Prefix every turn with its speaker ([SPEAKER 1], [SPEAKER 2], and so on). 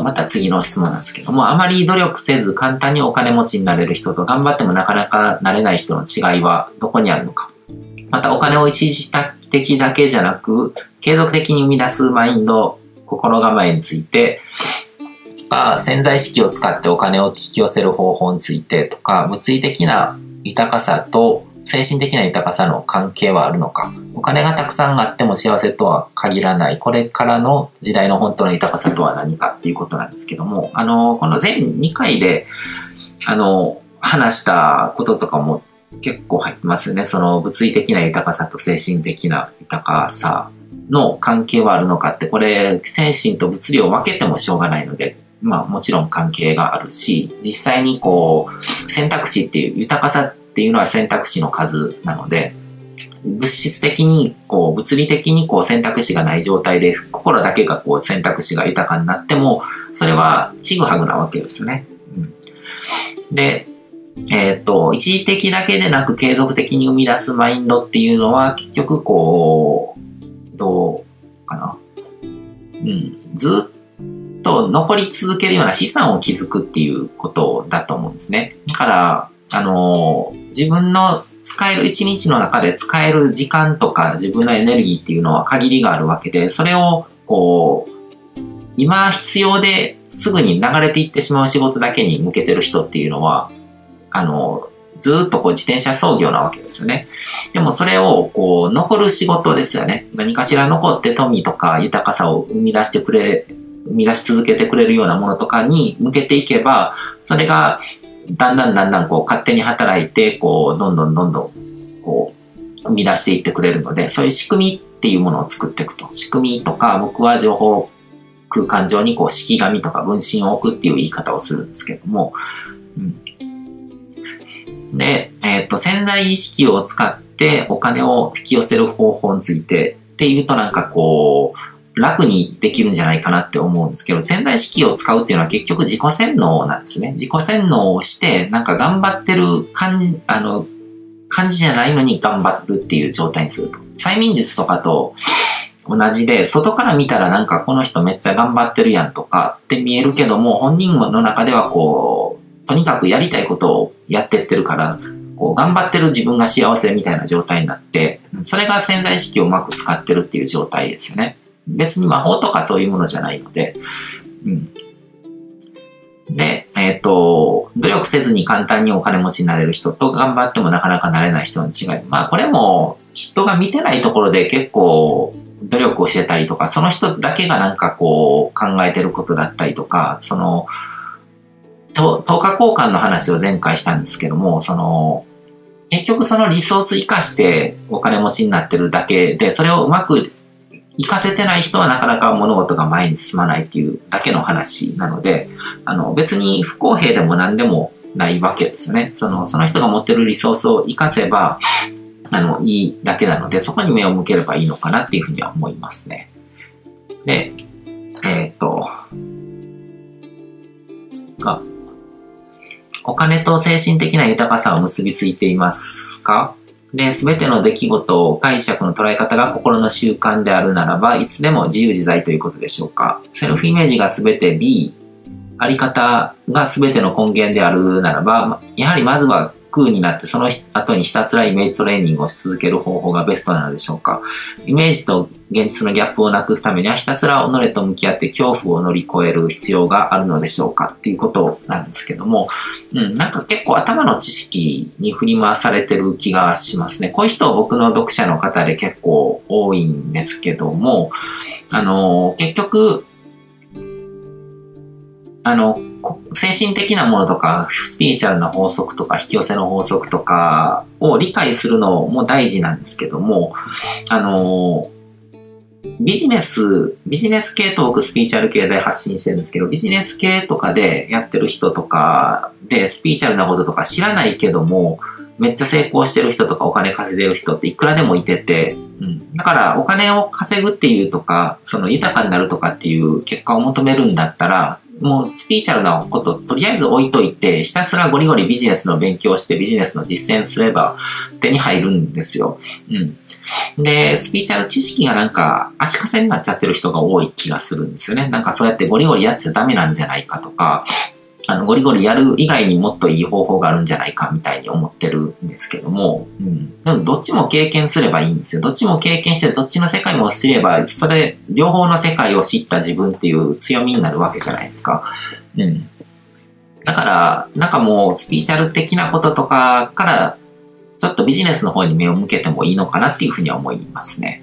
[SPEAKER 1] とまた次の質問なんですけども、あまり努力せず簡単にお金持ちになれる人と頑張ってもなかなかなれない人の違いはどこにあるのか。またお金を一時的だけじゃなく、継続的に生み出すマインド、心構えについて、潜在意識を使ってお金を引き寄せる方法についてとか、物理的な豊かさと精神的な豊かさの関係はあるのか。お金がたくさんあっても幸せとは限らない。これからの時代の本当の豊かさとは何かっていうことなんですけども、あの、この全2回で、あの、話したこととかも結構入ってますね。その物理的な豊かさと精神的な豊かさの関係はあるのかって、これ、精神と物理を分けてもしょうがないので、まあもちろん関係があるし、実際にこう、選択肢っていう豊かさってていうのは選択肢の数なので、物質的に、こう、物理的にこう選択肢がない状態で、心だけがこう選択肢が豊かになっても、それはちぐはぐなわけですね。うん、で、えっ、と、一時的だけでなく継続的に生み出すマインドっていうのは、結局こう、どうかな。うん、ずっと残り続けるような資産を築くっていうことだと思うんですね。だから、あの、自分の使える、一日の中で使える時間とか自分のエネルギーっていうのは限りがあるわけで、それを、こう、今必要ですぐに流れていってしまう仕事だけに向けてる人っていうのは、あの、ずっとこう自転車操業なわけですよね。でもそれをこう残る仕事ですよね。何かしら残って富とか豊かさを生み出してくれ、生み出し続けてくれるようなものとかに向けていけば、それがだんだんだんだんこう勝手に働いて、こう、どんどんどんどん、こう、生み出していってくれるので、そういう仕組みっていうものを作っていくと。仕組みとか、僕は情報空間上にこう、式紙とか分身を置くっていう言い方をするんですけども、うん、で、えっ、と、潜在意識を使ってお金を引き寄せる方法についてっていうとなんかこう、楽にできるんじゃないかなって思うんですけど、潜在意識を使うっていうのは結局自己洗脳なんですね。自己洗脳をして、なんか頑張ってる感じ、あの、感じじゃないのに頑張るっていう状態にすると。催眠術とかと同じで、外から見たらなんかこの人めっちゃ頑張ってるやんとかって見えるけども、本人の中ではこう、とにかくやりたいことをやってってるから、こう頑張ってる自分が幸せみたいな状態になって、それが潜在意識をうまく使ってるっていう状態ですよね。別に魔法とかそういうものじゃないので、うん。で、えっ、ー、と、努力せずに簡単にお金持ちになれる人と頑張ってもなかなかなれない人の違い。まあこれも人が見てないところで結構努力をしてたりとか、その人だけがなんかこう考えてることだったりとか、その、等価交換の話を前回したんですけども、その、結局そのリソース活かしてお金持ちになってるだけで、それをうまく行かせてない人はなかなか物事が前に進まないっていうだけの話なので、あの別に不公平でも何でもないわけですよね。その、その人が持ってるリソースを活かせば、あの、いいだけなので、そこに目を向ければいいのかなっていうふうには思いますね。で、えっ、と、お金と精神的な豊かさは結びついていますか？で、すべての出来事を解釈の捉え方が心の習慣であるならば、いつでも自由自在ということでしょうか。セルフイメージがすべて B、あり方がすべての根源であるならば、やはりまずは空になってその後にひたすらイメージトレーニングをし続ける方法がベストなのでしょうか？イメージと現実のギャップをなくすためにはひたすら己と向き合って恐怖を乗り越える必要があるのでしょうかっていうことなんですけども、うん、なんか結構頭の知識に振り回されてる気がしますね。こういう人は僕の読者の方で結構多いんですけども、あの、結局、あの、精神的なものとか、スピーシャルな法則とか、引き寄せの法則とかを理解するのも大事なんですけども、あの、ビジネス、ビジネス系と僕スピーチャル系で発信してるんですけど、ビジネス系とかでやってる人とかで、スピーチャルなこととか知らないけども、めっちゃ成功してる人とかお金稼いでる人っていくらでもいてて、うん。だからお金を稼ぐっていうとか、その豊かになるとかっていう結果を求めるんだったら、もうスピーチャルなこと、とりあえず置いといて、ひたすらゴリゴリビジネスの勉強してビジネスの実践すれば手に入るんですよ。うん。で、スピーチャル知識がなんか足かせになっちゃってる人が多い気がするんですよね。なんかそうやってゴリゴリやっちゃダメなんじゃないかとか、あの、ゴリゴリやる以外にもっといい方法があるんじゃないかみたいに思ってるんですけども、うん。でもどっちも経験すればいいんですよ。どっちも経験して、どっちの世界も知れば、それ、両方の世界を知った自分っていう強みになるわけじゃないですか。うん。だから、なんかもう、スピーチャル的なこととかから、ちょっとビジネスの方に目を向けてもいいのかなっていうふうには思いますね。